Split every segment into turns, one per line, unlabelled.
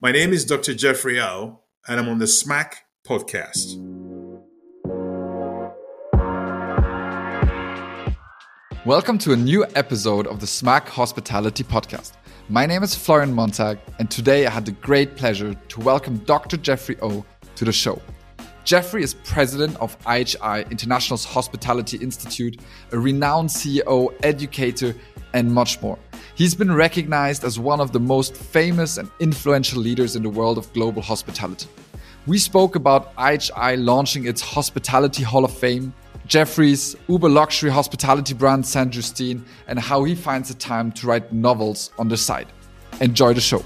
My name is Dr. Jeffrey O, and I'm on the SMAC podcast.
Welcome to a new episode of the SMAC Hospitality Podcast. My name is Florian Montag, and today I had the great pleasure to welcome Dr. Jeffrey O to the show. Jeffrey is president of IHI International's Hospitality Institute, a renowned CEO, educator, and much more. He's been recognized as one of the most famous and influential leaders in the world of global hospitality. We spoke about IHI launching its Hospitality Hall of Fame, Jeffrey's uber luxury hospitality brand Saint Justine, and how he finds the time to write novels on the side. Enjoy the show.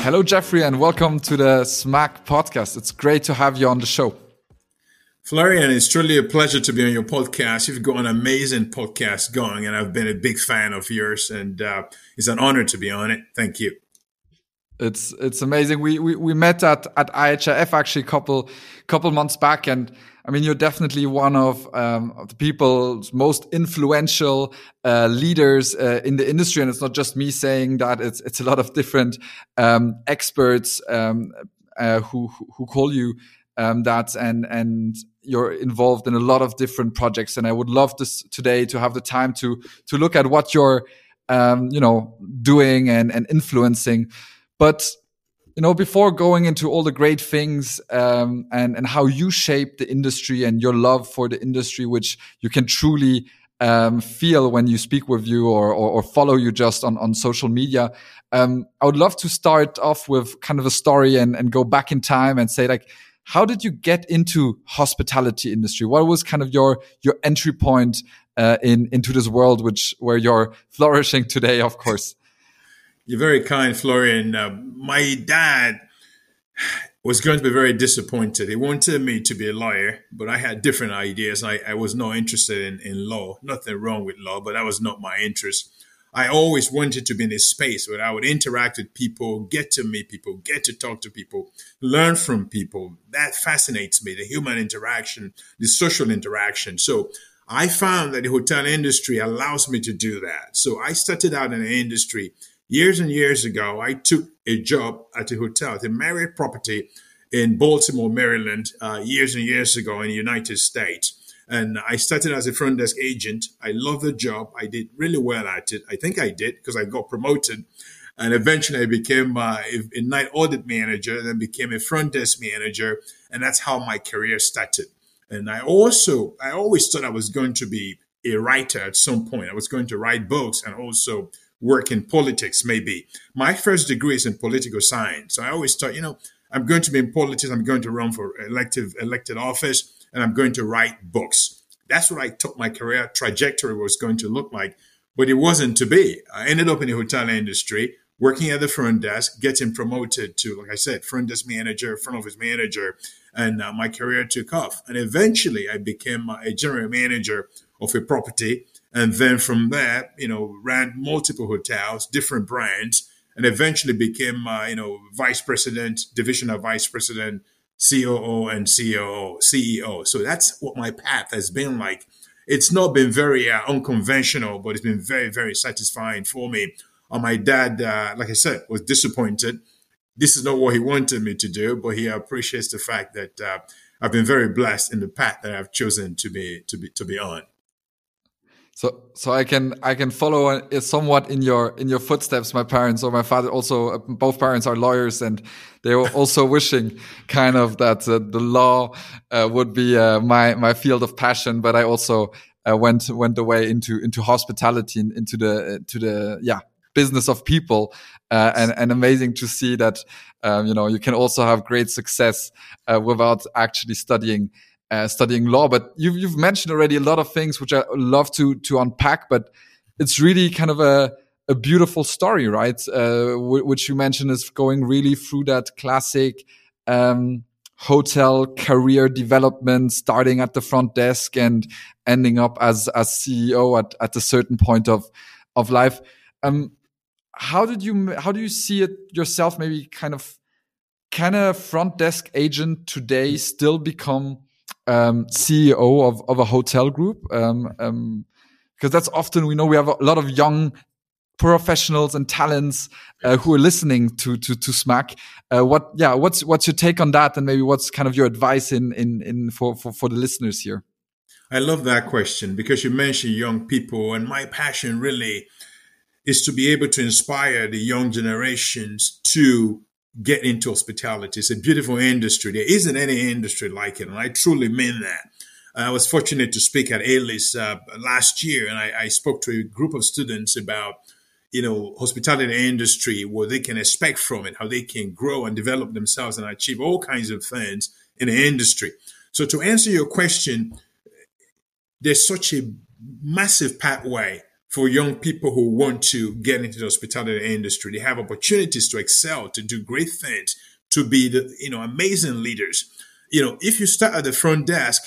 Hello, Jeffrey, and welcome to the SMAC podcast. It's great to have you on the show.
Florian, it's truly a pleasure to be on your podcast. You've got an amazing podcast going, and I've been a big fan of yours, and uh, it's an honor to be on it. Thank you.
It's it's amazing. We we, we met at at IHIF actually a couple couple months back, and I mean you're definitely one of, um, of the people's most influential uh, leaders uh, in the industry, and it's not just me saying that. It's it's a lot of different um, experts um, uh, who who call you um, that, and and you're involved in a lot of different projects. And I would love this today to have the time to to look at what you're um, you know doing and and influencing. But you know, before going into all the great things um, and and how you shape the industry and your love for the industry, which you can truly um, feel when you speak with you or, or, or follow you just on, on social media. Um, I would love to start off with kind of a story and, and go back in time and say like, how did you get into hospitality industry? What was kind of your your entry point uh, in into this world, which where you're flourishing today, of course?
You're very kind, Florian. Uh, my dad was going to be very disappointed. He wanted me to be a lawyer, but I had different ideas. I, I was not interested in, in law. Nothing wrong with law, but that was not my interest. I always wanted to be in a space where I would interact with people, get to meet people, get to talk to people, learn from people. That fascinates me, the human interaction, the social interaction. So I found that the hotel industry allows me to do that. So I started out in the industry Years and years ago, I took a job at a hotel, at a Marriott property in Baltimore, Maryland, uh, years and years ago in the United States. And I started as a front desk agent. I love the job. I did really well at it. I think I did because I got promoted. And eventually I became uh, a, night audit manager, then became a front desk manager. And that's how my career started. And I also, I always thought I was going to be a writer at some point. I was going to write books and also work in politics, maybe. My first degree is in political science. So I always thought, you know, I'm going to be in politics, I'm going to run for elective elected office, and I'm going to write books. That's what I thought my career trajectory was going to look like. But it wasn't to be. I ended up in the hotel industry, working at the front desk, getting promoted to, like I said, front desk manager, front office manager, and uh, my career took off. And eventually I became a general manager of a property and then from there, you know, ran multiple hotels, different brands, and eventually became, uh, you know, vice president, divisional vice president, COO, and COO, CEO. So that's what my path has been like. It's not been very uh, unconventional, but it's been very, very satisfying for me. Uh, my dad, uh, like I said, was disappointed. This is not what he wanted me to do, but he appreciates the fact that uh, I've been very blessed in the path that I've chosen to be to be to be on.
So, so I can I can follow somewhat in your in your footsteps. My parents or my father also uh, both parents are lawyers, and they were also wishing kind of that uh, the law uh, would be uh, my my field of passion. But I also uh, went went away into into hospitality and into the uh, to the yeah business of people, and and amazing to see that um, you know you can also have great success without actually studying uh, studying law. But you've, you've mentioned already a lot of things which I love to to unpack. But it's really kind of a a beautiful story, right? Uh, which you mentioned is going really through that classic um, hotel career development, starting at the front desk and ending up as as CEO at at a certain point of of life. Um, how did you how do you see it yourself? Maybe kind of can a front desk agent today still become um, CEO of, of a hotel group. Um, um, because that's often we know we have a lot of young professionals and talents uh, who are listening to to to SMAC. Uh, what yeah, what's what's your take on that, and maybe what's kind of your advice in in in for for, for the listeners here?
I love that question because you mentioned young people, and my passion really is to be able to inspire the young generations to get into hospitality. It's a beautiful industry. There isn't any industry like it, and I truly mean that. I was fortunate to speak at ALIS uh, last year, and I, I, spoke to a group of students about, you know, hospitality industry, what they can expect from it, how they can grow and develop themselves and achieve all kinds of things in the industry. So to answer your question, there's such a massive pathway for young people who want to get into the hospitality industry. They have opportunities to excel, to do great things, to be the you know amazing leaders. You know, if you start at the front desk,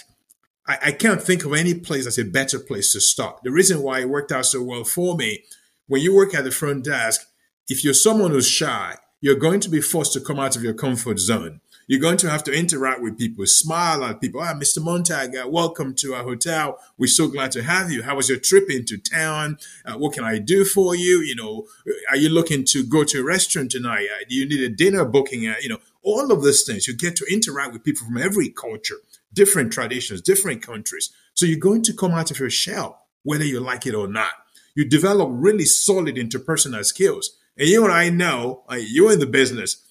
I, I can't think of any place that's a better place to start. The reason why it worked out so well for me, when you work at the front desk, if you're someone who's shy, you're going to be forced to come out of your comfort zone. You're going to have to interact with people, smile at people. Ah, Mr. Montag, uh, welcome to our hotel. We're so glad to have you. How was your trip into town? Uh, what can I do for you? You know, are you looking to go to a restaurant tonight? Uh, do you need a dinner booking? Uh, you know, all of those things. You get to interact with people from every culture, different traditions, different countries. So you're going to come out of your shell, whether you like it or not. You develop really solid interpersonal skills. And you and I know, uh, you're in the business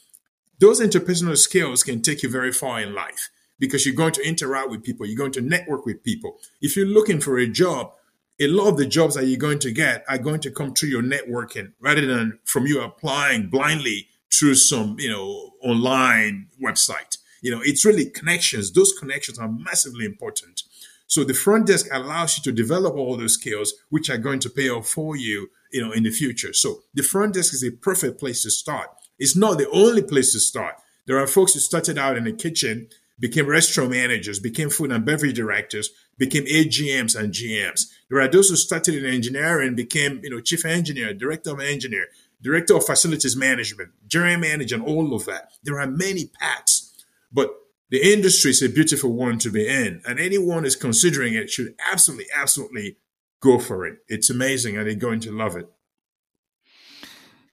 those interpersonal skills can take you very far in life because you're going to interact with people, you're going to network with people. If you're looking for a job, a lot of the jobs that you're going to get are going to come through your networking rather than from you applying blindly through some, you know, online website. You know, it's really connections. Those connections are massively important. So the front desk allows you to develop all those skills, which are going to pay off for you, you know, in the future. So the front desk is a perfect place to start. It's not the only place to start. There are folks who started out in the kitchen, became restaurant managers, became food and beverage directors, became AGMs and GMs. There are those who started in engineering, became you know chief engineer, director of engineer, director of facilities management, general manager, and all of that. There are many paths, but the industry is a beautiful one to be in, and anyone is considering it should absolutely, absolutely go for it. It's amazing, and they're going to love it.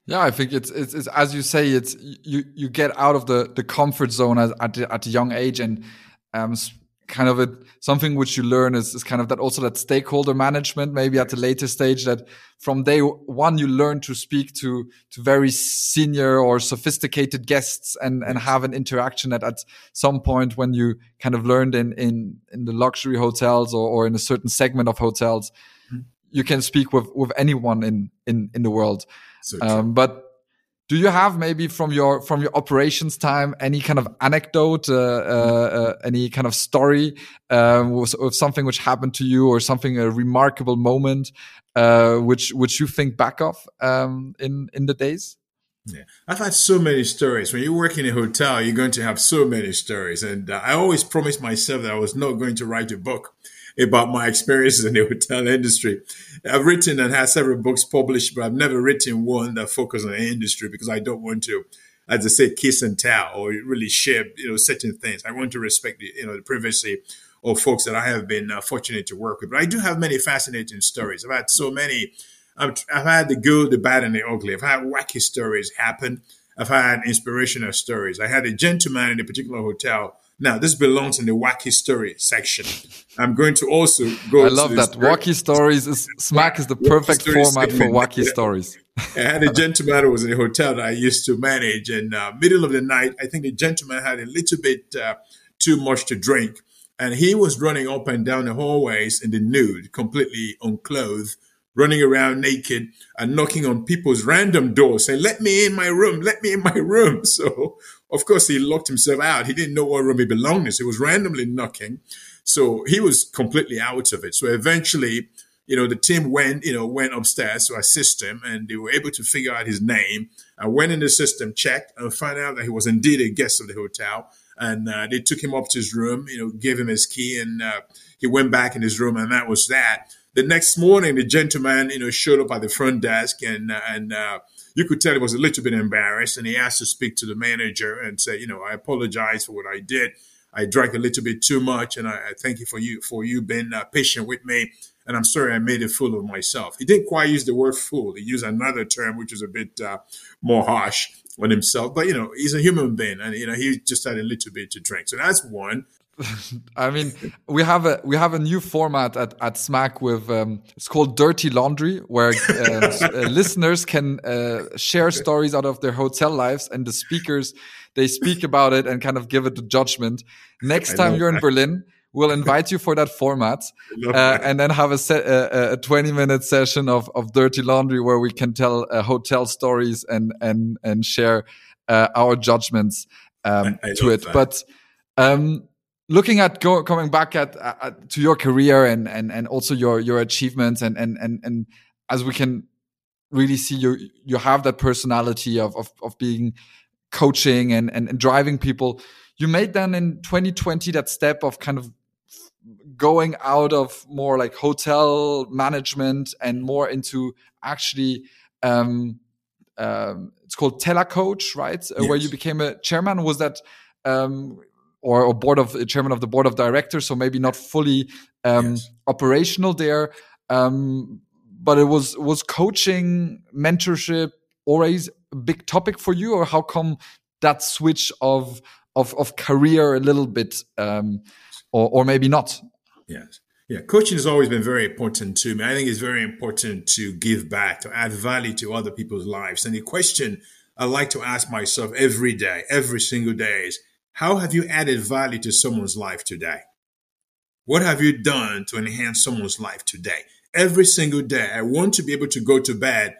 Yeah, I think it's, it's, it's as you say, it's you you get out of the the comfort zone at at, at a young age, and um, kind of a something which you learn is, is kind of that also that stakeholder management maybe at a later stage that from day one you learn to speak to to very senior or sophisticated guests and and have an interaction that at some point when you kind of learned in in in the luxury hotels or, or in a certain segment of hotels mm-hmm. you can speak with with anyone in in in the world so um, but do you have maybe from your from your operations time any kind of anecdote, uh, uh, uh, any kind of story um, with, something which happened to you or something a remarkable moment uh, which which you think back of um, in in the days?
Yeah, I've had so many stories. When you work in a hotel, you're going to have so many stories, and uh, I always promised myself that I was not going to write a book about my experiences in the hotel industry. I've written and had several books published, but I've never written one that focuses on the industry because I don't want to, as I say, kiss and tell or really share, you know, certain things. I want to respect the, you know, the privacy of folks that I have been uh, fortunate to work with. But I do have many fascinating stories. I've had so many. I've, I've had the good, the bad, and the ugly. I've had wacky stories happen. I've had inspirational stories. I had a gentleman in a particular hotel now, this belongs in the wacky story section. I'm going to also go.
I love that. Story. Wacky stories is SMAC is the perfect format for wacky stories.
I had a gentleman who was in a hotel that I used to manage, and uh, middle of the night, I think the gentleman had a little bit uh, too much to drink, and he was running up and down the hallways in the nude, completely unclothed, running around naked and knocking on people's random doors, saying, "Let me in my room! Let me in my room!" So of course, he locked himself out. He didn't know what room he belonged in. So he was randomly knocking. So he was completely out of it. So eventually, you know, the team went, you know, went upstairs to assist him and they were able to figure out his name. I went in the system, checked and found out that he was indeed a guest of the hotel. And uh, they took him up to his room, you know, gave him his key and uh, he went back in his room and that was that. The next morning, the gentleman, you know, showed up at the front desk and, uh, and, uh, you could tell he was a little bit embarrassed and he asked to speak to the manager and say, you know, I apologize for what I did. I drank a little bit too much and I, I thank you for you for you being uh, patient with me. and I'm sorry I made a fool of myself. He didn't quite use the word fool. He used another term, which is a bit uh, more harsh on himself. But, you know, he's a human being and, you know, he just had a little bit to drink. So that's one.
I mean, we have a we have a new format at at SMAC with um, it's called Dirty Laundry, where uh, uh, listeners can uh, share stories out of their hotel lives, and the speakers they speak about it and kind of give it a judgment. Next time you're in Berlin, we'll invite you for that format, uh, and then have a, set, a, a, 20 minute session of of Dirty Laundry where we can tell uh, hotel stories and and and share uh, our judgments um, I, I to it. That. But um, looking at go, coming back at, at, to your career and and and also your your achievements and and and and as we can really see you you have that personality of of, of being coaching and, and, and driving people. You made then in 2020 that step of kind of going out of more like hotel management and more into actually um, um, it's called telecoach right? Yes. uh, where you became a chairman. Was that um, or, or board of chairman of the board of directors, so maybe not fully um, yes. operational there. Um, but it was was coaching, mentorship always a big topic for you, or how come that switch of of, of career a little bit, um, or or maybe not?
Yes. Yeah, coaching has always been very important to me. I think it's very important to give back, to add value to other people's lives. And the question I like to ask myself every day, every single day is, how have you added value to someone's life today? What have you done to enhance someone's life today? Every single day, I want to be able to go to bed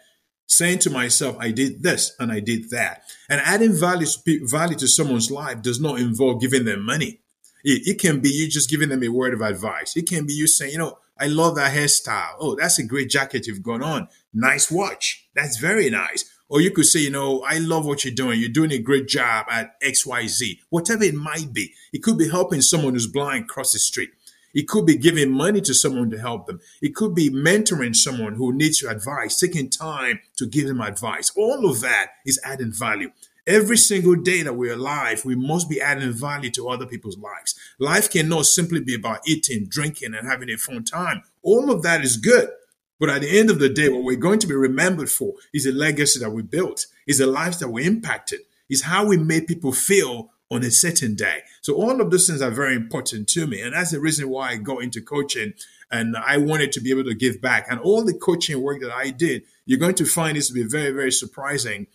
saying to myself, I did this and I did that. And adding value, value to someone's life does not involve giving them money. It, it can be you just giving them a word of advice. It can be you saying, you know, I love that hairstyle. Oh, that's a great jacket you've got on. Nice watch. That's very nice. Or you could say, you know, I love what you're doing. You're doing a great job at XYZ, whatever it might be. It could be helping someone who's blind cross the street. It could be giving money to someone to help them. It could be mentoring someone who needs your advice, taking time to give them advice. All of that is adding value. Every single day that we're alive, we must be adding value to other people's lives. Life cannot simply be about eating, drinking, and having a fun time. All of that is good. But at the end of the day, what we're going to be remembered for is the legacy that we built, is the lives that we impacted, is how we made people feel on a certain day. So all of those things are very important to me. And that's the reason why I got into coaching and I wanted to be able to give back. And all the coaching work that I did, you're going to find this to be very, very surprising.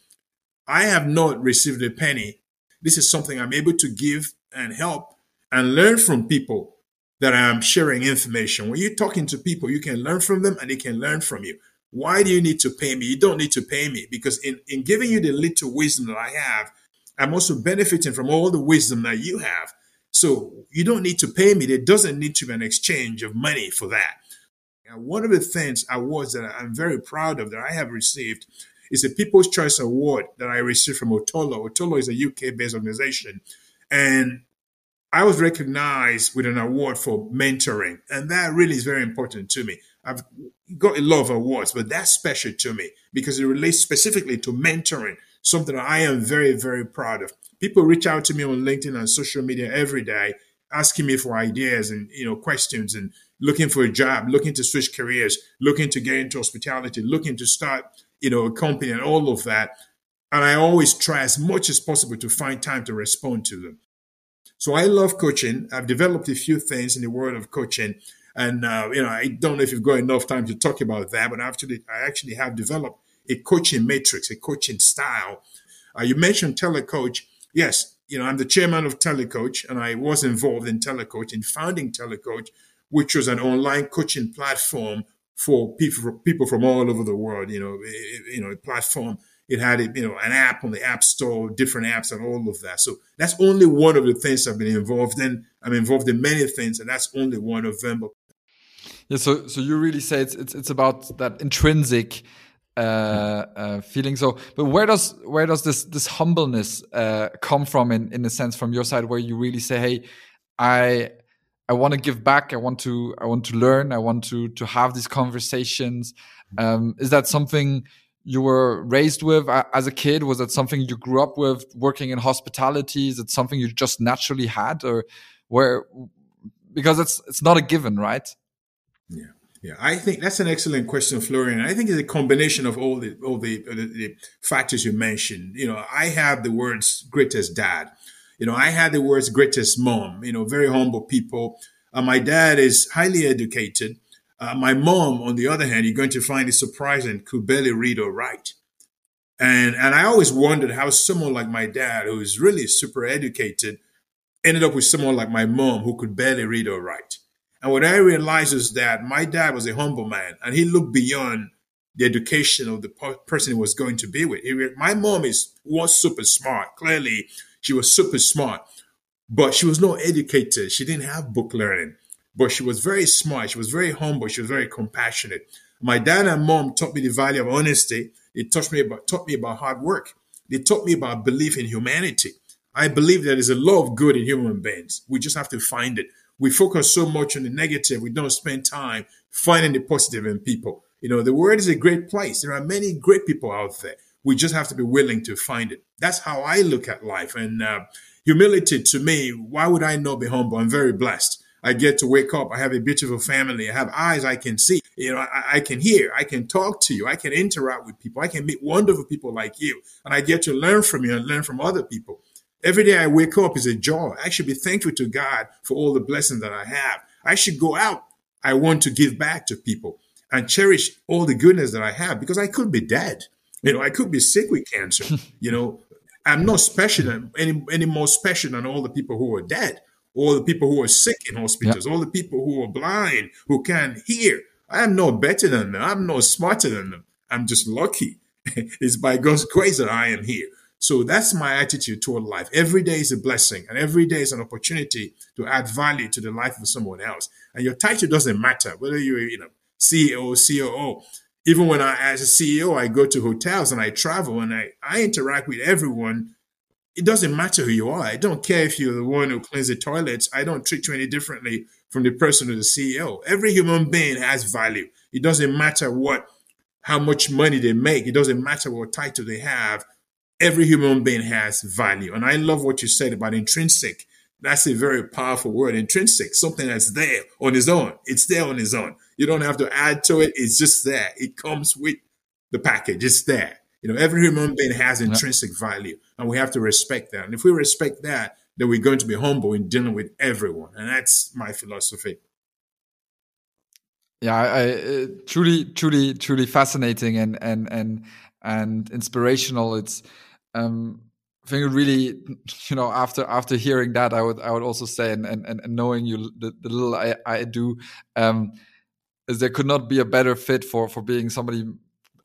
I have not received a penny. This is something I'm able to give and help and learn from people that I'm sharing information. When you're talking to people, you can learn from them and they can learn from you. Why do you need to pay me? You don't need to pay me because in, in giving you the little wisdom that I have, I'm also benefiting from all the wisdom that you have. So you don't need to pay me. There doesn't need to be an exchange of money for that. And one of the things awards that I'm very proud of that I have received is a People's Choice Award that I received from Otolo. Otolo is a UK based organization. And I was recognized with an award for mentoring, and that really is very important to me. I've got a lot of awards, but that's special to me because it relates specifically to mentoring, something that I am very, very proud of. People reach out to me on LinkedIn and social media every day, asking me for ideas and you know questions and looking for a job, looking to switch careers, looking to get into hospitality, looking to start you know a company and all of that. And I always try as much as possible to find time to respond to them. So I love coaching. I've developed a few things in the world of coaching. And, uh, you know, I don't know if you've got enough time to talk about that, but actually, I actually have developed a coaching matrix, a coaching style. Uh, you mentioned telecoach. Yes, you know, I'm the chairman of Telecoach and I was involved in Telecoach in founding Telecoach, which was an online coaching platform for people, people from all over the world, you know, you know, a platform it had you know an app on the app store, different apps, and all of that. So that's only one of the things I've been involved in. I'm involved in many things, and that's only one of them.
Yeah. So so you really say it's it's, it's about that intrinsic uh, uh, feeling. So, but where does where does this this humbleness uh, come from? In in a sense, from your side, where you really say, "Hey, I I want to give back. I want to I want to learn. I want to to have these conversations." Um, is that something you were raised with as a kid? Was it something you grew up with working in hospitality? Is it something you just naturally had or where, because it's, it's not a given, right?
Yeah. Yeah, I think that's an excellent question, Florian. I think it's a combination of all the all the, the, the factors you mentioned. You know, I have the words greatest dad. You know, I had the words greatest mom. You know, very humble people. Uh, my dad is highly educated. Uh, my mom, on the other hand, you're going to find it surprising, could barely read or write. And and I always wondered how someone like my dad, who is really super educated, ended up with someone like my mom who could barely read or write. And what I realized is that my dad was a humble man and he looked beyond the education of the person he was going to be with. my mom is was super smart. Clearly, she was super smart, but she was not educated. She didn't have book learning, but she was very smart. She was very humble. She was very compassionate. My dad and mom taught me the value of honesty. They taught me about taught me about hard work. They taught me about belief in humanity. I believe that there is a lot of good in human beings. We just have to find it we focus so much on the negative, we don't spend time finding the positive in people. You know, the world is a great place. There are many great people out there. We just have to be willing to find it. That's how I look at life. And uh, humility to me, why would I not be humble? I'm very blessed. I get to wake up. I have a beautiful family. I have eyes I can see. You know, I, I, can hear. I can talk to you. I can interact with people. I can meet wonderful people like you. And I get to learn from you and learn from other people. Every day I wake up is a joy. I should be thankful to God for all the blessings that I have. I should go out. I want to give back to people and cherish all the goodness that I have because I could be dead. You know, I could be sick with cancer. you know, I'm not special any, any more special than all the people who are dead, all the people who are sick in hospitals, all the people who are blind, who can't hear. I'm no better than them. I'm no smarter than them. I'm just lucky. it's by God's grace that I am here. So that's my attitude toward life. Every day is a blessing and every day is an opportunity to add value to the life of someone else. And your title doesn't matter whether you're, you know, CEO, COO. Even when I, as a CEO, I go to hotels and I travel and I, I interact with everyone. It doesn't matter who you are. I don't care if you're the one who cleans the toilets. I don't treat you any differently from the person or the CEO. Every human being has value. It doesn't matter what, how much money they make. It doesn't matter what title they have every human being has value. And I love what you said about intrinsic. That's a very powerful word, intrinsic, something that's there on its own. It's there on its own. You don't have to add to it. It's just there. It comes with the package. It's there. You know, every human being has intrinsic value and we have to respect that. And if we respect that, then we're going to be humble in dealing with everyone. And that's my philosophy.
Yeah, I, uh, truly, truly, truly fascinating and, and, and, and inspirational. It's, um, I think really, you know, after after hearing that, I would I would also say, and and, and knowing you, the, the little I, I do, um, is there could not be a better fit for for being somebody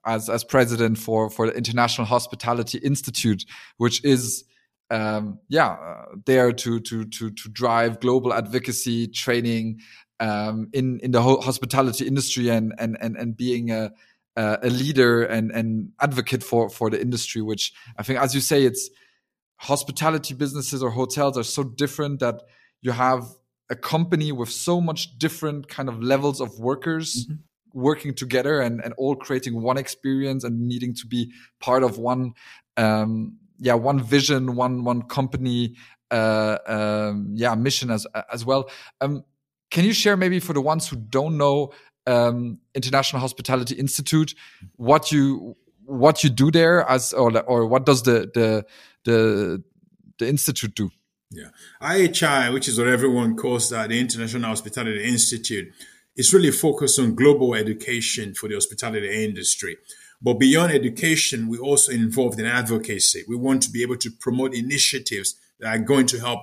as as president for for the International Hospitality Institute, which is um, yeah uh, there to to to to drive global advocacy training um, in in the whole hospitality industry and and and and being a a leader and and advocate for for the industry which i think as you say it's hospitality businesses or hotels are so different that you have a company with so much different kind of levels of workers mm -hmm. Working together and and all creating one experience and needing to be part of one um yeah one vision one one company uh um yeah mission as as well um can you share maybe for the ones who don't know um, International Hospitality Institute, what you what you do there as or or what does the the the the institute do?
Yeah, IHI, which is what everyone calls that, the International Hospitality Institute, is really focused on global education for the hospitality industry. But beyond education, we're also involved in advocacy. We want to be able to promote initiatives that are going to help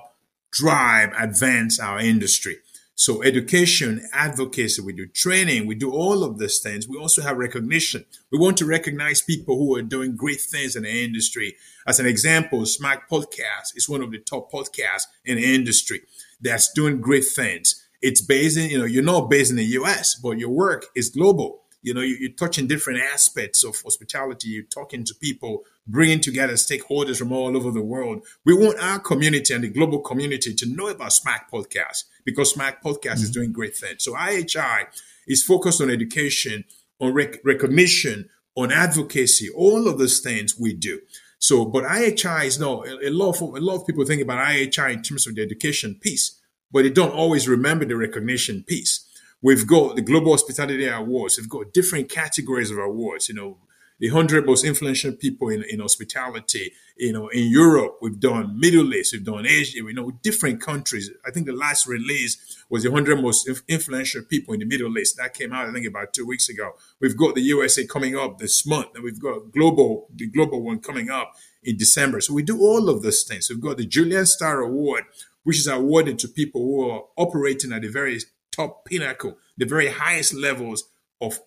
drive, advance our industry. So education, advocacy, we do training, we do all of these things. We also have recognition. We want to recognize people who are doing great things in the industry. As an example, SMAC Podcast is one of the top podcasts in the industry that's doing great things. It's based in, you know, you're not based in the US, but your work is global. You know, you, are touching different aspects of hospitality. You're talking to people, bringing together stakeholders from all over the world. We want our community and the global community to know about SMAC Podcast because SMAC Podcast mm-hmm. is doing great things. So IHI is focused on education, on rec- recognition, on advocacy, all of those things we do. So, but IHI is no a lot of a lot of people think about IHI in terms of the education piece, but they don't always remember the recognition piece We've got the Global Hospitality Awards. We've got different categories of awards. You know, the 100 most influential people in, in hospitality. You know, in Europe, we've done Middle East, we've done Asia, we know different countries. I think the last release was the 100 most influential people in the Middle East. That came out, I think, about two weeks ago. We've got the USA coming up this month, and we've got global, the global one coming up in December. So we do all of those things. We've got the Julian Star Award, which is awarded to people who are operating at the very top pinnacle, the very highest levels of,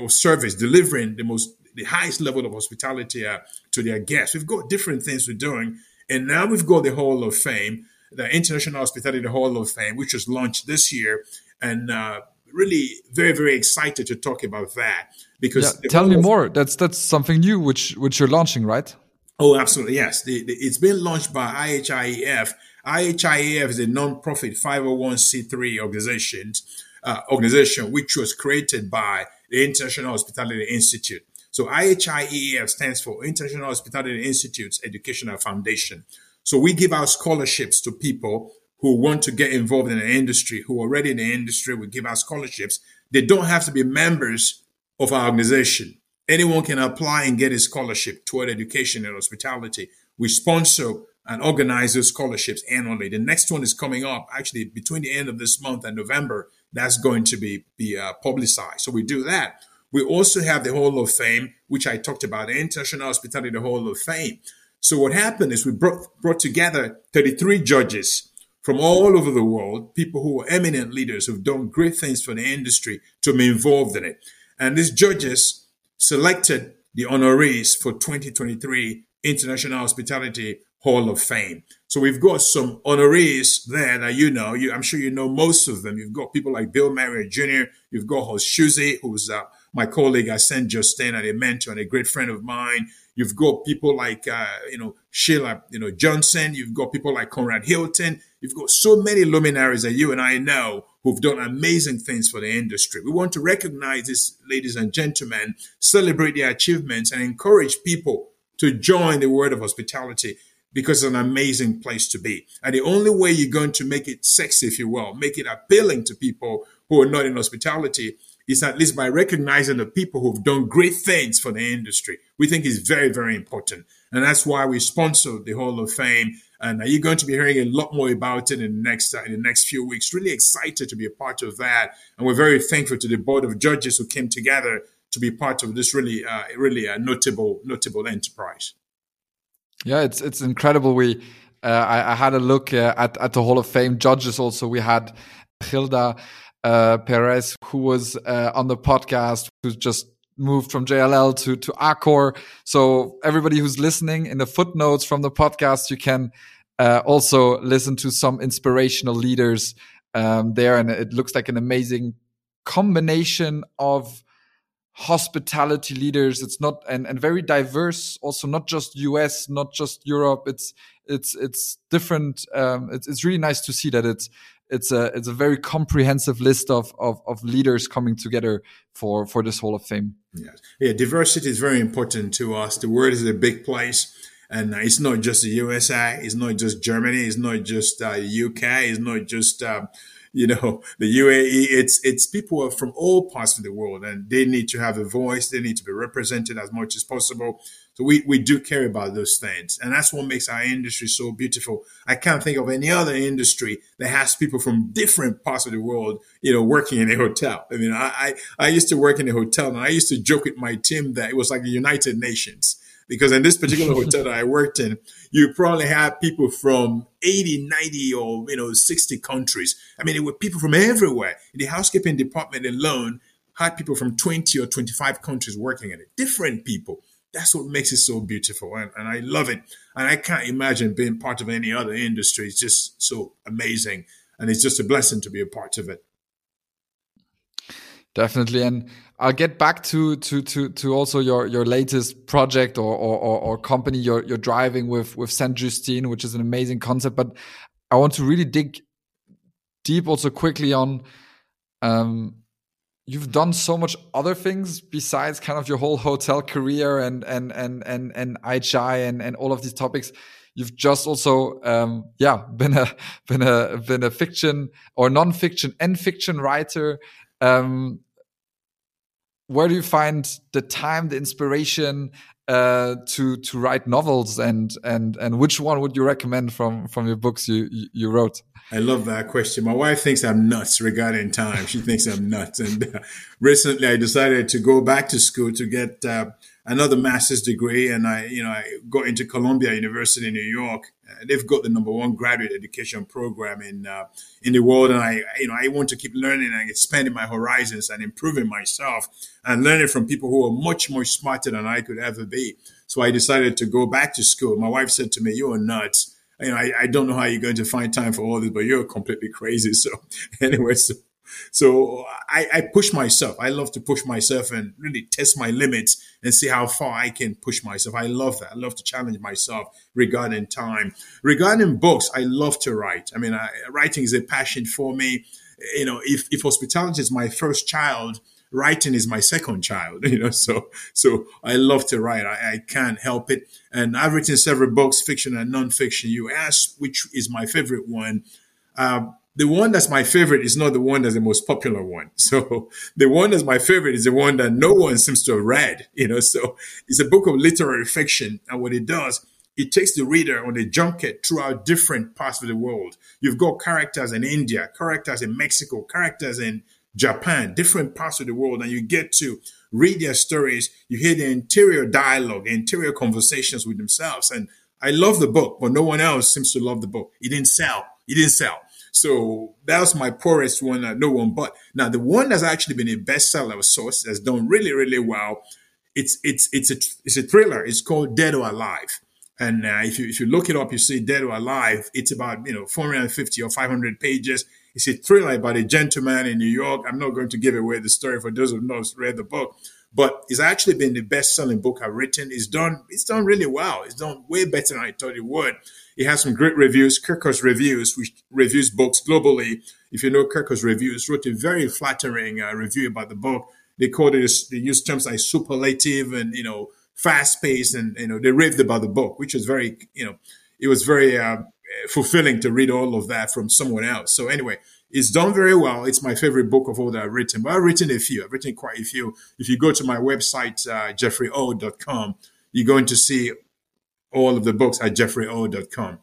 of service, delivering the most the highest level of hospitality uh, to their guests. We've got different things we're doing. And now we've got the Hall of Fame, the International Hospitality Hall of Fame, which was launched this year. And uh, really very, very excited to talk about that. Because
yeah, tell me more. That's that's something new which which you're launching, right?
Oh, absolutely. Yes. The, the, it's been launched by IHIEF. IHIEF is a non-profit 501c3 organization, uh, organization which was created by the International Hospitality Institute. So IHIEF stands for International Hospitality Institute's Educational Foundation. So we give out scholarships to people who want to get involved in the industry, who are already in the industry. We give out scholarships. They don't have to be members of our organization. Anyone can apply and get a scholarship toward education and hospitality. We sponsor and organize those scholarships annually. The next one is coming up actually between the end of this month and November. That's going to be, be uh, publicized. So we do that. We also have the Hall of Fame, which I talked about, the International Hospitality Hall of Fame. So what happened is we brought, brought together 33 judges from all over the world, people who are eminent leaders who've done great things for the industry to be involved in it. And these judges selected the honorees for 2023 International Hospitality Hall of Fame. So we've got some honorees there that you know. You, I'm sure you know most of them. You've got people like Bill Marriott Jr. You've got Horst Schulze, who's uh, my colleague, I Saint Justine, and a mentor and a great friend of mine. You've got people like, uh, you know, Sheila, you know, Johnson. You've got people like Conrad Hilton. You've got so many luminaries that you and I know who've done amazing things for the industry. We want to recognize these ladies and gentlemen, celebrate their achievements, and encourage people to join the world of hospitality because it's an amazing place to be. And the only way you're going to make it sexy, if you will, make it appealing to people who are not in hospitality is at least by recognizing the people who've done great things for the industry. We think is very, very important. And that's why we sponsored the Hall of Fame. And you're going to be hearing a lot more about it in the next uh, in the next few weeks. Really excited to be a part of that, and we're very thankful to the board of judges who came together to be part of this really, uh, really uh, notable, notable enterprise.
Yeah, it's it's incredible. We uh, I, I, had a look uh, at at the Hall of Fame judges. Also, we had Gilda uh, Perez, who was uh, on the podcast, who's just moved from JLL to to Accor. So everybody who's listening in the footnotes from the podcast, you can uh, also listen to some inspirational leaders um, there, and it looks like an amazing combination of hospitality leaders it's not and, and very diverse also not just us not just europe it's it's it's different um, it's, it's really nice to see that it's it's a it's a very comprehensive list of, of, of leaders coming together for for this Hall of Fame.
Yes. Yeah, diversity is very important to us. The world is a big place, and it's not just the USA, it's not just Germany, it's not just uh, UK, it's not just uh, you know the UAE. It's it's people from all parts of the world, and they need to have a voice. They need to be represented as much as possible. So we, we do care about those things. And that's what makes our industry so beautiful. I can't think of any other industry that has people from different parts of the world, you know, working in a hotel. I mean, I, I, I used to work in a hotel and I used to joke with my team that it was like the United Nations because in this particular hotel that I worked in, you probably have people from 80, 90 or, you know, 60 countries. I mean, it were people from everywhere. In the housekeeping department alone had people from 20 or 25 countries working in it, different people. That's what makes it so beautiful. And, and I love it. And I can't imagine being part of any other industry. It's just so amazing. And it's just a blessing to be a part of it.
Definitely. And I'll get back to, to, to, to also your, your latest project or, or, or, company you're, you're driving with, with Saint Justine, which is an amazing concept. But I want to really dig deep also quickly on, um, you've done so much other things besides kind of your whole hotel career and and and and and IHI and and all of these topics. You've just also um, yeah been a been a been a fiction or non-fiction and fiction writer. Um, where do you find the time, the inspiration uh, to to write novels, and and and which one would you recommend from from your books you you wrote?
I love that question. My wife thinks I'm nuts regarding time. She thinks I'm nuts. And uh, recently, I decided to go back to school to get uh, another master's degree, and I, you know, I got into Columbia University in New York. Uh, they've got the number one graduate education program in uh, in the world, and I, you know, I want to keep learning and expanding my horizons and improving myself and learning from people who are much more smarter than I could ever be. So I decided to go back to school. My wife said to me, "You are nuts." You know, I, I don't know how you're going to find time for all this, but you're completely crazy. So anyway, so so I, I, push myself. I love to push myself and really test my limits and see how far I can push myself. I love that. I love to challenge myself regarding time. Regarding books, I love to write. I mean, I, writing is a passion for me. You know, if, if hospitality is my first child, writing is my second child, you know, so, so I love to write. I, I can't help it. And I've written several books, fiction and nonfiction. You asked which is my favorite one. Uh, the one that's my favorite is not the one that's the most popular one. So the one that's my favorite is the one that no one seems to have read, you know. So it's a book of literary fiction. And what it does, it takes the reader on a junket throughout different parts of the world. You've got characters in India, characters in Mexico, characters in Japan, different parts of the world, and you get to read their stories. You hear the interior dialogue, interior conversations with themselves. And I love the book, but no one else seems to love the book. It didn't sell. It didn't sell. So that's my poorest one that no one but. Now the one that's actually been a bestseller sorts that's done really, really well. It's it's it's a it's a thriller. It's called Dead or Alive. And uh, if you if you look it up, you see Dead or Alive. It's about you know 450 or 500 pages. It's a thriller about a gentleman in New York. I'm not going to give away the story for those who have not read the book, but it's actually been the best-selling book I've written. It's done it's done really well. It's done way better than I thought it would. It has some great reviews. Kirkus Reviews, which reviews books globally. If you know Kirkus Reviews, wrote a very flattering uh, review about the book. They called it, they used terms like superlative and, you know, fast paced and, you know, they raved about the book, which was very, you know, it was very uh, fulfilling to read all of that from someone else. So anyway, it's done very well. It's my favorite book of all that I've written, but I've written a few. I've written quite a few. If you go to my website, uh, jeffreyo.com, you're going to see all of the books at jeffreyo.com.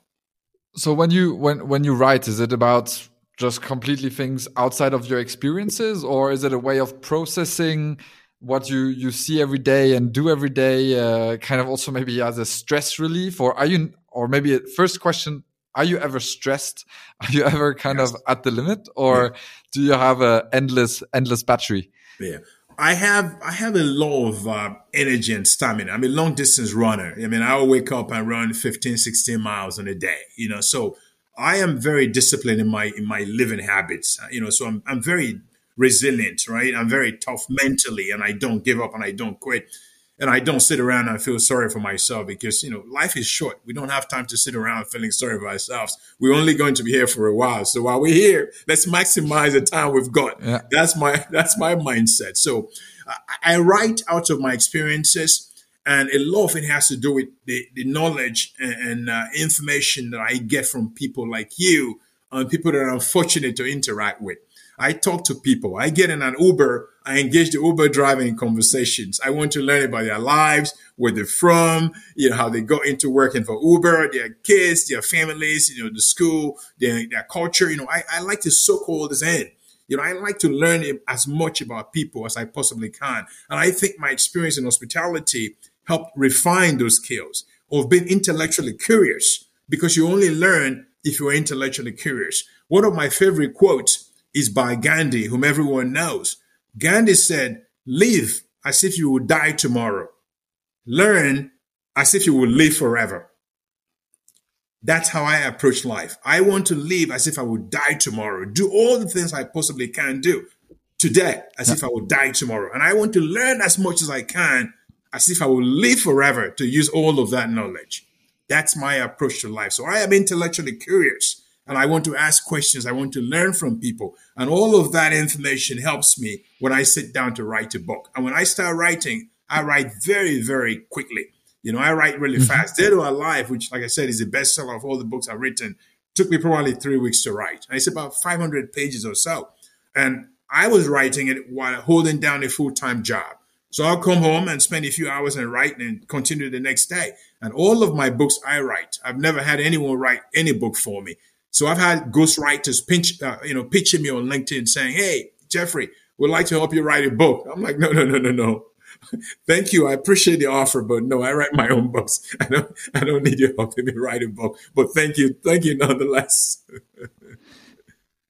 So when you when when you write, is it about just completely things outside of your experiences, or is it a way of processing what you you see every day and do every day, uh, kind of also maybe as a stress relief, or are you? Or maybe first question: Are you ever stressed? Are you ever kind yes. of at the limit, or yeah. do you have a endless endless battery?
Yeah. I have I have a lot of uh, energy and stamina. I'm a long distance runner. I mean, I'll wake up and run 15, 16 miles in a day. You know, so I am very disciplined in my in my living habits. Uh, you know, so I'm I'm very resilient, right? I'm very tough mentally, and I don't give up and I don't quit and I don't sit around and feel sorry for myself because you know life is short. We don't have time to sit around feeling sorry for ourselves. We're only going to be here for a while, so while we're here, let's maximize the time we've got. Yeah. That's my that's my mindset. So I, I write out of my experiences, and a lot of it has to do with the, the knowledge and, and uh, information that I get from people like you and people that I'm fortunate to interact with. I talk to people. I get in an Uber. I engage the Uber driver in conversations. I want to learn about their lives, where they're from, you know, how they got into working for Uber, their kids, their families, you know, the school, their, their culture. You know, I, I like to soak all this in. You know, I like to learn as much about people as I possibly can. And I think my experience in hospitality helped refine those skills of being intellectually curious because you only learn if you're intellectually curious. One of my favorite quotes is by Gandhi, whom everyone knows. Gandhi said, Live as if you will die tomorrow. Learn as if you will live forever. That's how I approach life. I want to live as if I would die tomorrow. Do all the things I possibly can do today as yeah. if I would die tomorrow. And I want to learn as much as I can as if I will live forever to use all of that knowledge. That's my approach to life. So I am intellectually curious and I want to ask questions. I want to learn from people. And all of that information helps me when I sit down to write a book. And when I start writing, I write very, very quickly. You know, I write really mm-hmm. fast. Dead or Alive, which, like I said, is the bestseller of all the books I've written, took me probably three weeks to write. And it's about 500 pages or so. And I was writing it while holding down a full time job. So I'll come home and spend a few hours and write and continue the next day. And all of my books I write. I've never had anyone write any book for me. So I've had ghostwriters pinch, uh, you know, pitching me on LinkedIn saying, "Hey, Jeffrey, we'd like to help you write a book." I'm like, "No, no, no, no, no. Thank you. I appreciate the offer, but no, I write my own books. I don't, I don't need you helping me write a book. But thank you, thank you nonetheless."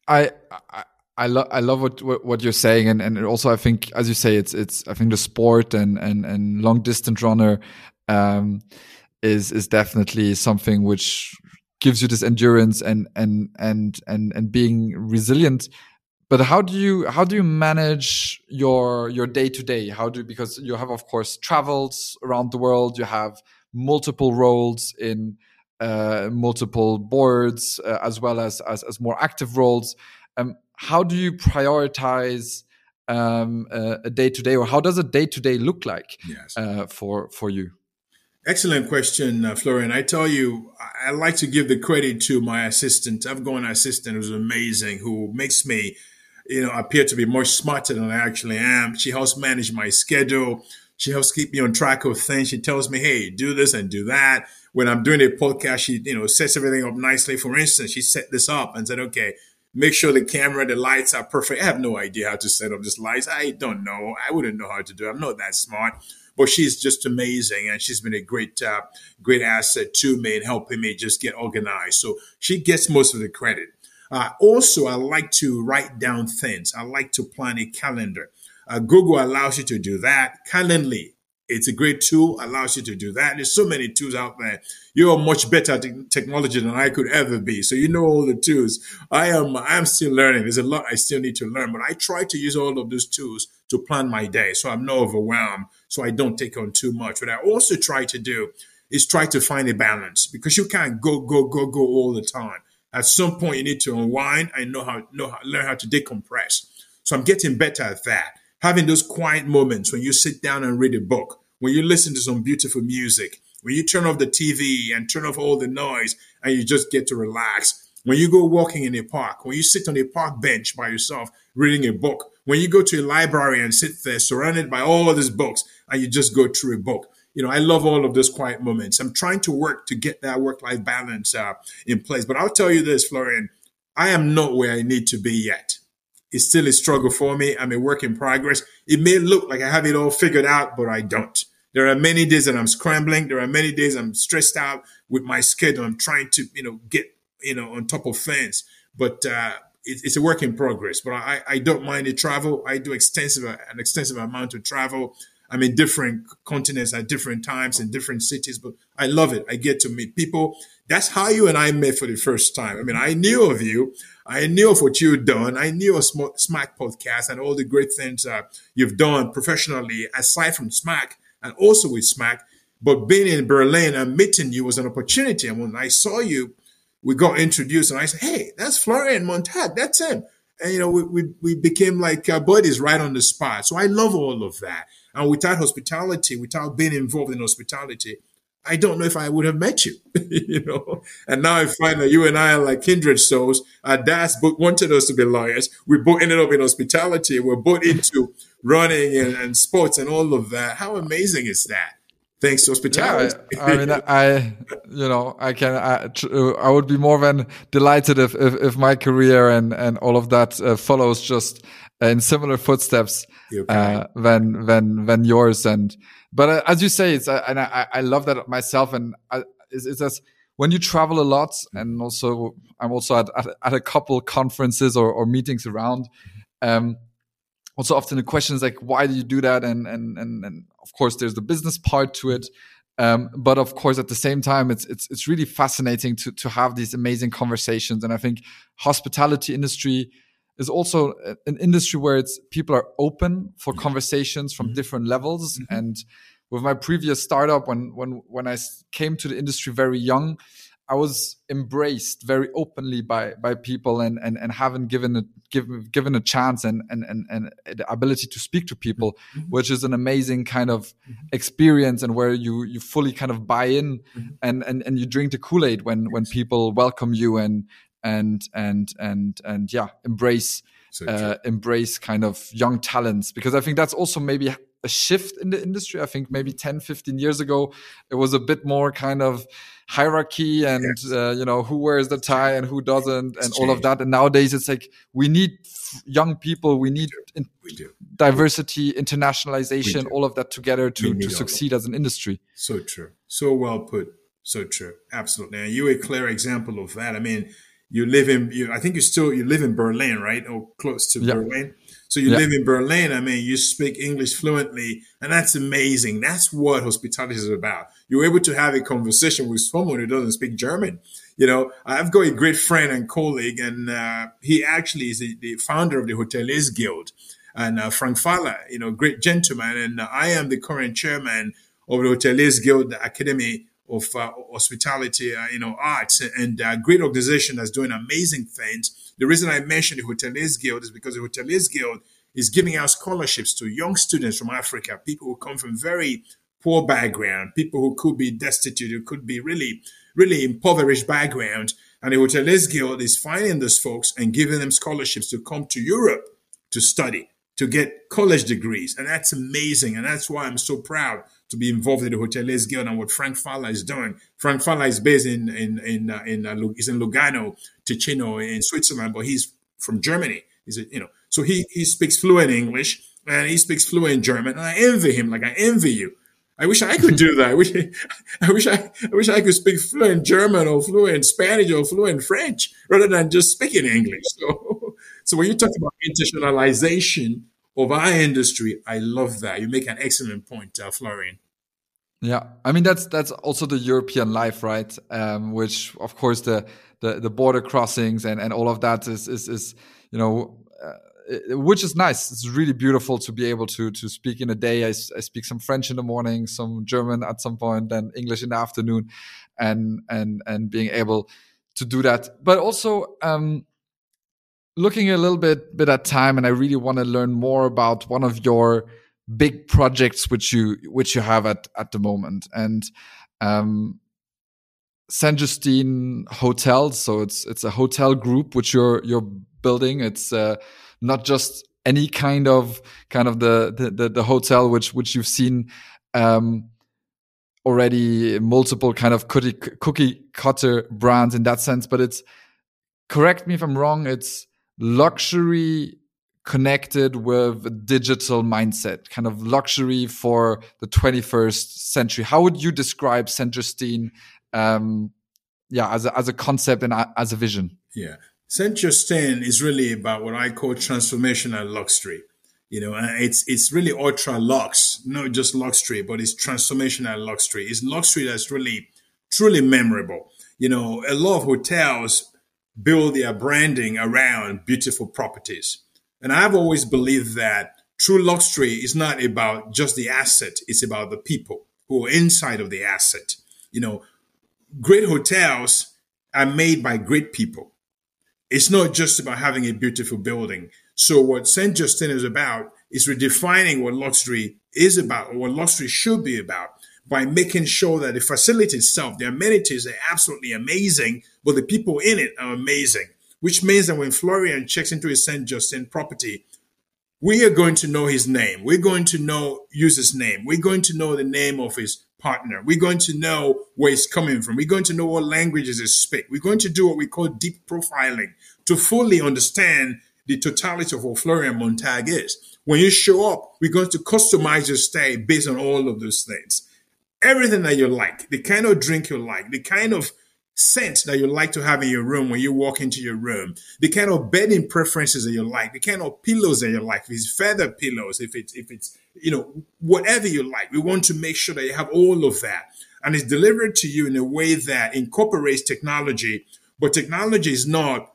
I, I I love I love what, what, what you're saying, and and also I think as you say, it's it's I think the sport and and and long distance runner um, is is definitely something which gives you this endurance and and and and and being resilient. But how do you how do you manage your your day to day? How do because you have of course travels around the world, you have multiple roles in uh, multiple boards uh, as well as, as as more active roles. Um, how do you prioritize um, a day to day, or how does a day to day look like yes. uh, for for you?
Excellent question, uh, Florian. I tell you, I like to give the credit to my assistant. I've got an assistant who's amazing, who makes me, you know, appear to be much smarter than I actually am. She helps manage my schedule. She helps keep me on track of things. She tells me, "Hey, do this and do that." When I'm doing a podcast, she, you know, sets everything up nicely. For instance, she set this up and said, "Okay, make sure the camera, the lights are perfect. I have no idea how to set up this lights. I don't know. I wouldn't know how to do it. I'm not that smart. But she's just amazing, and she's been a great, uh, great asset to me in helping me just get organized. So she gets most of the credit. Uh, also, I like to write down things. I like to plan a calendar. Uh, Google allows you to do that. Calendly it's a great tool, allows you to do that. There's so many tools out there. You're much better at technology than I could ever be. So you know all the tools. I am I'm still learning. There's a lot I still need to learn, but I try to use all of those tools to plan my day so I'm not overwhelmed, so I don't take on too much. What I also try to do is try to find a balance because you can't go, go, go, go all the time. At some point you need to unwind and know how know how learn how to decompress. So I'm getting better at that having those quiet moments when you sit down and read a book, when you listen to some beautiful music, when you turn off the TV and turn off all the noise and you just get to relax. When you go walking in a park, when you sit on a park bench by yourself reading a book, when you go to a library and sit there surrounded by all these books and you just go through a book. You know, I love all of those quiet moments. I'm trying to work to get that work life balance uh, in place. But I'll tell you this, Florian, I am not where I need to be yet. It's still a struggle for me. I'm a work in progress. It may look like I have it all figured out, but I don't. There are many days that I'm scrambling. There are many days I'm stressed out with my schedule. I'm trying to, you know, get, you know, on top of things. But uh, it, it's a work in progress. But I, I don't mind the travel. I do extensive an extensive amount of travel. I'm in different continents at different times in different cities, but I love it. I get to meet people. That's how you and I met for the first time. I mean, I knew of you. I knew of what you've done. I knew of SMAC podcast and all the great things uh, you've done professionally aside from SMAC and also with SMAC. But being in Berlin and meeting you was an opportunity. And when I saw you, we got introduced and I said, Hey, that's Florian Montag. That's him. And, you know, we, we, we became like uh, buddies right on the spot. So I love all of that. And without hospitality, without being involved in hospitality, I don't know if I would have met you, you know. And now I find that you and I are like kindred souls. Our dads both wanted us to be lawyers. We both ended up in hospitality. We're both into running and, and sports and all of that. How amazing is that? Thanks to hospitality.
Yeah, I, I mean, I, you know, I can, I, I would be more than delighted if, if, if my career and, and all of that uh, follows just in similar footsteps uh, than, than, than yours. And, but uh, as you say, it's uh, and I, I love that myself. And I, it's, it's as when you travel a lot, and also I'm also at, at, at a couple conferences or, or meetings around. Um, also, often the question is like, why do you do that? And and and, and of course, there's the business part to it. Um, but of course, at the same time, it's it's it's really fascinating to to have these amazing conversations. And I think hospitality industry is also an industry where it's people are open for conversations from mm-hmm. different levels. Mm-hmm. And with my previous startup, when when when I came to the industry very young, I was embraced very openly by by people and and and having given a given given a chance and and and, and the ability to speak to people, mm-hmm. which is an amazing kind of mm-hmm. experience and where you you fully kind of buy in mm-hmm. and and and you drink the Kool Aid when when people welcome you and and and and and yeah embrace so uh, embrace kind of young talents because I think that's also maybe a shift in the industry. I think maybe 10, 15 years ago, it was a bit more kind of hierarchy and, yes. uh, you know, who wears the tie and who doesn't and all of that. And nowadays it's like, we need young people. We need we we diversity, internationalization, all of that together to, to succeed as an industry.
So true. So well put. So true. Absolutely. And you're a clear example of that. I mean, you live in, you, I think you still, you live in Berlin, right? Or close to yep. Berlin. So you live in Berlin. I mean, you speak English fluently, and that's amazing. That's what hospitality is about. You're able to have a conversation with someone who doesn't speak German. You know, I've got a great friend and colleague, and uh, he actually is the, the, founder of the Hoteliers Guild, and uh, Frank Faller, you know, great gentleman, and uh, I am the current chairman of the Hoteliers Guild Academy of uh, hospitality, uh, you know, arts, and uh, great organization that's doing amazing things the reason I mentioned the Hoteliers Guild is because the Hoteliers Guild is giving out scholarships to young students from Africa, people who come from very poor background, people who could be destitute, who could be really, really impoverished background. And the Hoteliers Guild is finding those folks and giving them scholarships to come to Europe to study, to get college degrees. And that's amazing. And that's why I'm so proud to be involved in the Hoteliers Guild and what Frank Faller is doing. Frank Faller is based in in in uh, in, uh, he's in Lugano, Ticino, in Switzerland, but he's from Germany. He's a, you know, so he he speaks fluent English and he speaks fluent German, and I envy him like I envy you. I wish I could do that. I wish I wish I, I wish I could speak fluent German or fluent Spanish or fluent French rather than just speaking English. So, so when you talk about internationalization of our industry. I love that. You make an excellent point, uh, Florian.
Yeah, I mean that's that's also the European life, right? Um, which of course the, the the border crossings and and all of that is is is you know. Uh, which is nice. It's really beautiful to be able to to speak in a day. I, I speak some French in the morning, some German at some point, then English in the afternoon, and and and being able to do that. But also, um, looking a little bit bit at time, and I really want to learn more about one of your big projects which you which you have at at the moment and um Justine Hotel. So it's it's a hotel group which you're you're building. It's uh, not just any kind of kind of the the, the, the hotel which which you've seen um, already multiple kind of cookie cookie cutter brands in that sense. But it's correct me if I'm wrong. It's luxury connected with a digital mindset, kind of luxury for the 21st century. How would you describe Saint Justine, um, yeah, as a, as a concept and as a vision?
Yeah. Saint Justine is really about what I call transformational luxury. You know, it's it's really ultra lux, not just luxury, but it's transformational luxury. It's luxury that's really truly memorable. You know, a lot of hotels build their branding around beautiful properties. And I've always believed that true luxury is not about just the asset, it's about the people who are inside of the asset. You know, great hotels are made by great people. It's not just about having a beautiful building. So what St. Justine is about is redefining what luxury is about or what luxury should be about by making sure that the facility itself, the amenities are absolutely amazing, but the people in it are amazing. Which means that when Florian checks into his St. Justine property, we are going to know his name. We're going to know use his name. We're going to know the name of his partner. We're going to know where he's coming from. We're going to know what languages he speaks. We're going to do what we call deep profiling to fully understand the totality of what Florian Montag is. When you show up, we're going to customize your stay based on all of those things everything that you like, the kind of drink you like, the kind of scent that you like to have in your room when you walk into your room, the kind of bedding preferences that you like, the kind of pillows that you like, if it's feather pillows, if it's if it's you know whatever you like, we want to make sure that you have all of that, and it's delivered to you in a way that incorporates technology, but technology is not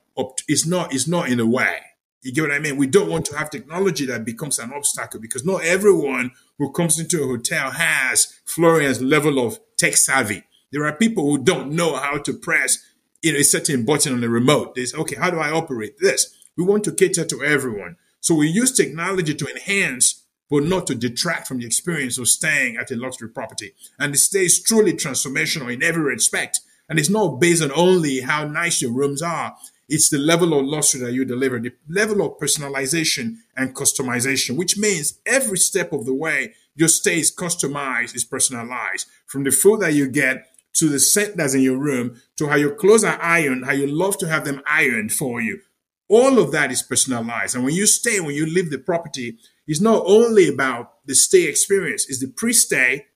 is not is not in a way. You get what I mean? We don't want to have technology that becomes an obstacle because not everyone who comes into a hotel has Florian's level of tech savvy. There are people who don't know how to press you know, a certain button on the remote. They say, okay, how do I operate this? We want to cater to everyone. So we use technology to enhance, but not to detract from the experience of staying at a luxury property. And the stay is truly transformational in every respect. And it's not based on only how nice your rooms are It's the level of luxury that you deliver, the level of personalization and customization, which means every step of the way, your stay is customized, is personalized. From the food that you get to the scent that's in your room, to how your clothes are ironed, how you love to have them ironed for you. All of that is personalized. And when you stay, when you leave the property, it's not only about the stay experience, it's the pre-stay,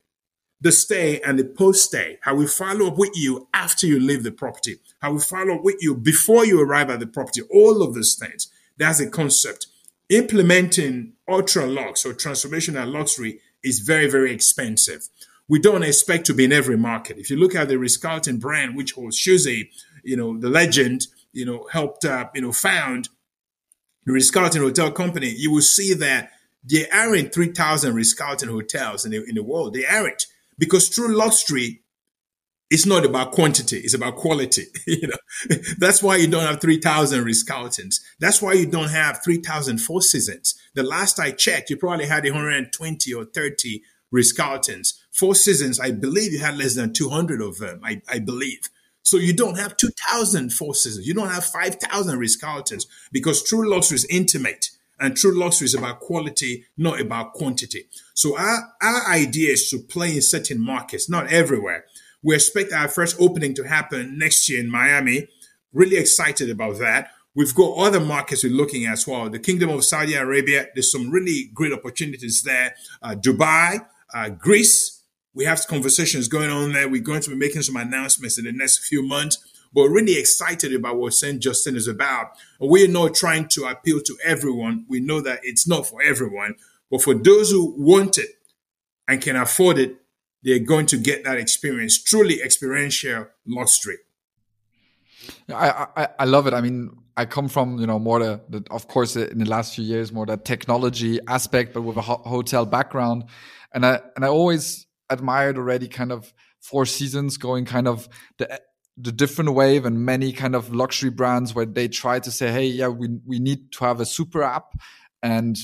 the stay, and the post-stay. How we follow up with you after you leave the property. How we follow up with you before you arrive at the property. All of those things. That's a concept. Implementing ultra lux or transformational luxury is very, very expensive we don't expect to be in every market. If you look at the Ritz-Carlton brand, which was Schulze, you know, the legend, you know, helped, uh, you know, found the Ritz-Carlton Hotel Company, you will see that there aren't 3,000 Ritz-Carlton hotels in the, in the world. They aren't because true luxury is not about quantity; it's about quality. you know, that's why you don't have 3,000 Ritz-Carltons. That's why you don't have 3,000 Four Seasons. The last I checked, you probably had 120 or 30 Ritz-Carltons. Four Seasons, I believe you had less than 200 of them, I, I believe. So you don't have 2,000 Four Seasons. You don't have 5,000 Ritz-Carltons because true luxury is intimate and true luxury is about quality, not about quantity. So our, our idea is to play in certain markets, not everywhere. We expect our first opening to happen next year in Miami. Really excited about that. We've got other markets we're looking at as well. The Kingdom of Saudi Arabia, there's some really great opportunities there. Uh, Dubai, uh, Greece, we have conversations going on there. We're going to be making some announcements in the next few months. But really excited about what St. Justine is about. We're not trying to appeal to everyone. We know that it's not for everyone. But for those who want it and can afford it, they're going to get that experience, truly experiential luxury.
I, I, I love it. I mean, I come from you know more the, the, of course uh, in the last few years more the technology aspect, but with a ho hotel background and I and I always admired already kind of Four Seasons going kind of the the different wave and many kind of luxury brands where they try to say, hey, yeah, we we need to have a super app and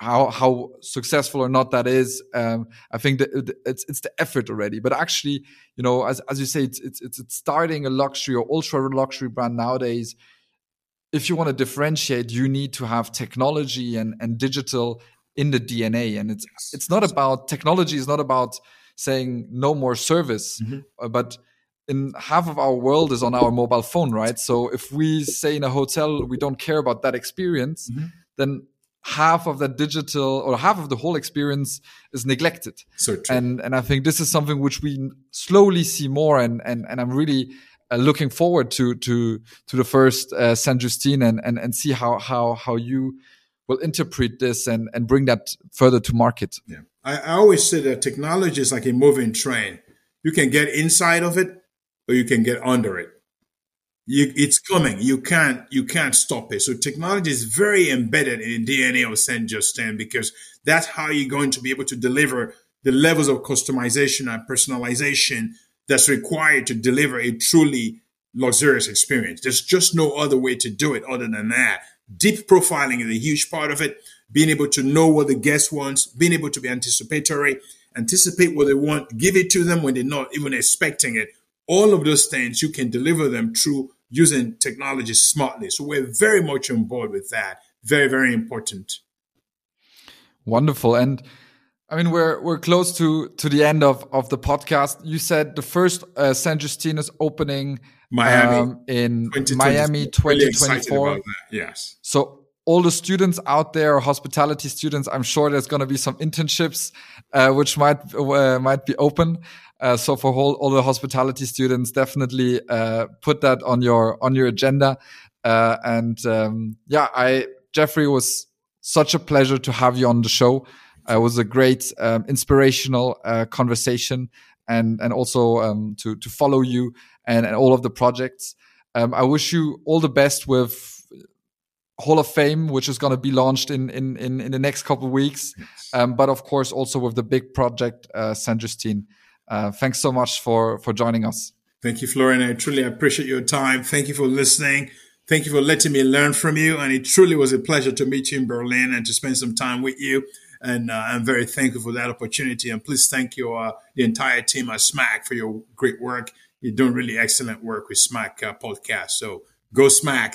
how how successful or not that is, um, I think that it's it's the effort already. But actually, you know, as as you say, it's it's it's starting a luxury or ultra luxury brand nowadays. If you want to differentiate, you need to have technology and and digital in the DNA. And it's it's not about technology It's not about saying no more service, mm-hmm. uh, but in half of our world is on our mobile phone, right? So if we say in a hotel we don't care about that experience, mm-hmm. then half of that digital or half of the whole experience is neglected.
So true.
And and I think this is something which we slowly see more and and and I'm really uh, looking forward to to to the first uh, Saint Justine and and and see how how how you will interpret this and, and bring that further to market.
Yeah. I, I always say that technology is like a moving train. You can get inside of it or you can get under it. You, it's coming. You can't you can't stop it. So technology is very embedded in the DNA of Saint Justine because that's how you're going to be able to deliver the levels of customization and personalization that's required to deliver a truly luxurious experience. There's just no other way to do it other than that. Deep profiling is a huge part of it. Being able to know what the guest wants, being able to be anticipatory, anticipate what they want, give it to them when they're not even expecting it. All of those things, you can deliver them through using technology smartly. So we're very much on board with that. Very, very important.
Wonderful. And I mean, we're we're close to to the end of of the podcast. You said the first uh, Saint Justine opening
Miami um,
in Miami 2024.
Really yes.
So all the students out there, hospitality students, I'm sure there's going to be some internships uh, which might uh, might be open. Uh, so for all, all the hospitality students, definitely uh, put that on your on your agenda. Uh, and um, yeah, I Jeffrey was such a pleasure to have you on the show. Uh, it was a great um, inspirational conversation and and also um, to to follow you and, and all of the projects. Um, I wish you all the best with Hall of Fame, which is going to be launched in, in, in, in, the next couple of weeks. Yes. Um, but of course, also with the big project, uh, Saint Justine. Uh, thanks so much for, for joining us.
Thank you, Florian. I truly appreciate your time. Thank you for listening. Thank you for letting me learn from you. And it truly was a pleasure to meet you in Berlin and to spend some time with you. And uh, I'm very thankful for that opportunity. And please thank your uh, the entire team at SMAC for your great work you're doing really excellent work with SMAC uh, podcast. So Go SMAC.